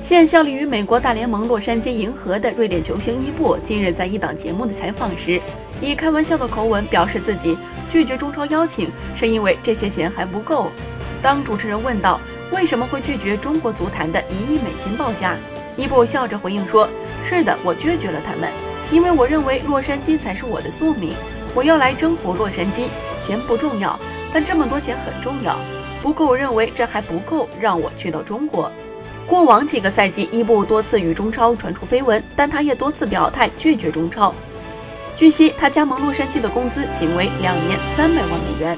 现效力于美国大联盟洛杉矶银河的瑞典球星伊布，近日在一档节目的采访时，以开玩笑的口吻表示自己拒绝中超邀请，是因为这些钱还不够。当主持人问到为什么会拒绝中国足坛的一亿美金报价，伊布笑着回应说：“是的，我拒绝了他们，因为我认为洛杉矶才是我的宿命，我要来征服洛杉矶。钱不重要，但这么多钱很重要。不过我认为这还不够，让我去到中国。”过往几个赛季，伊布多次与中超传出绯闻，但他也多次表态拒绝中超。据悉，他加盟洛杉矶的工资仅为两年三百万美元。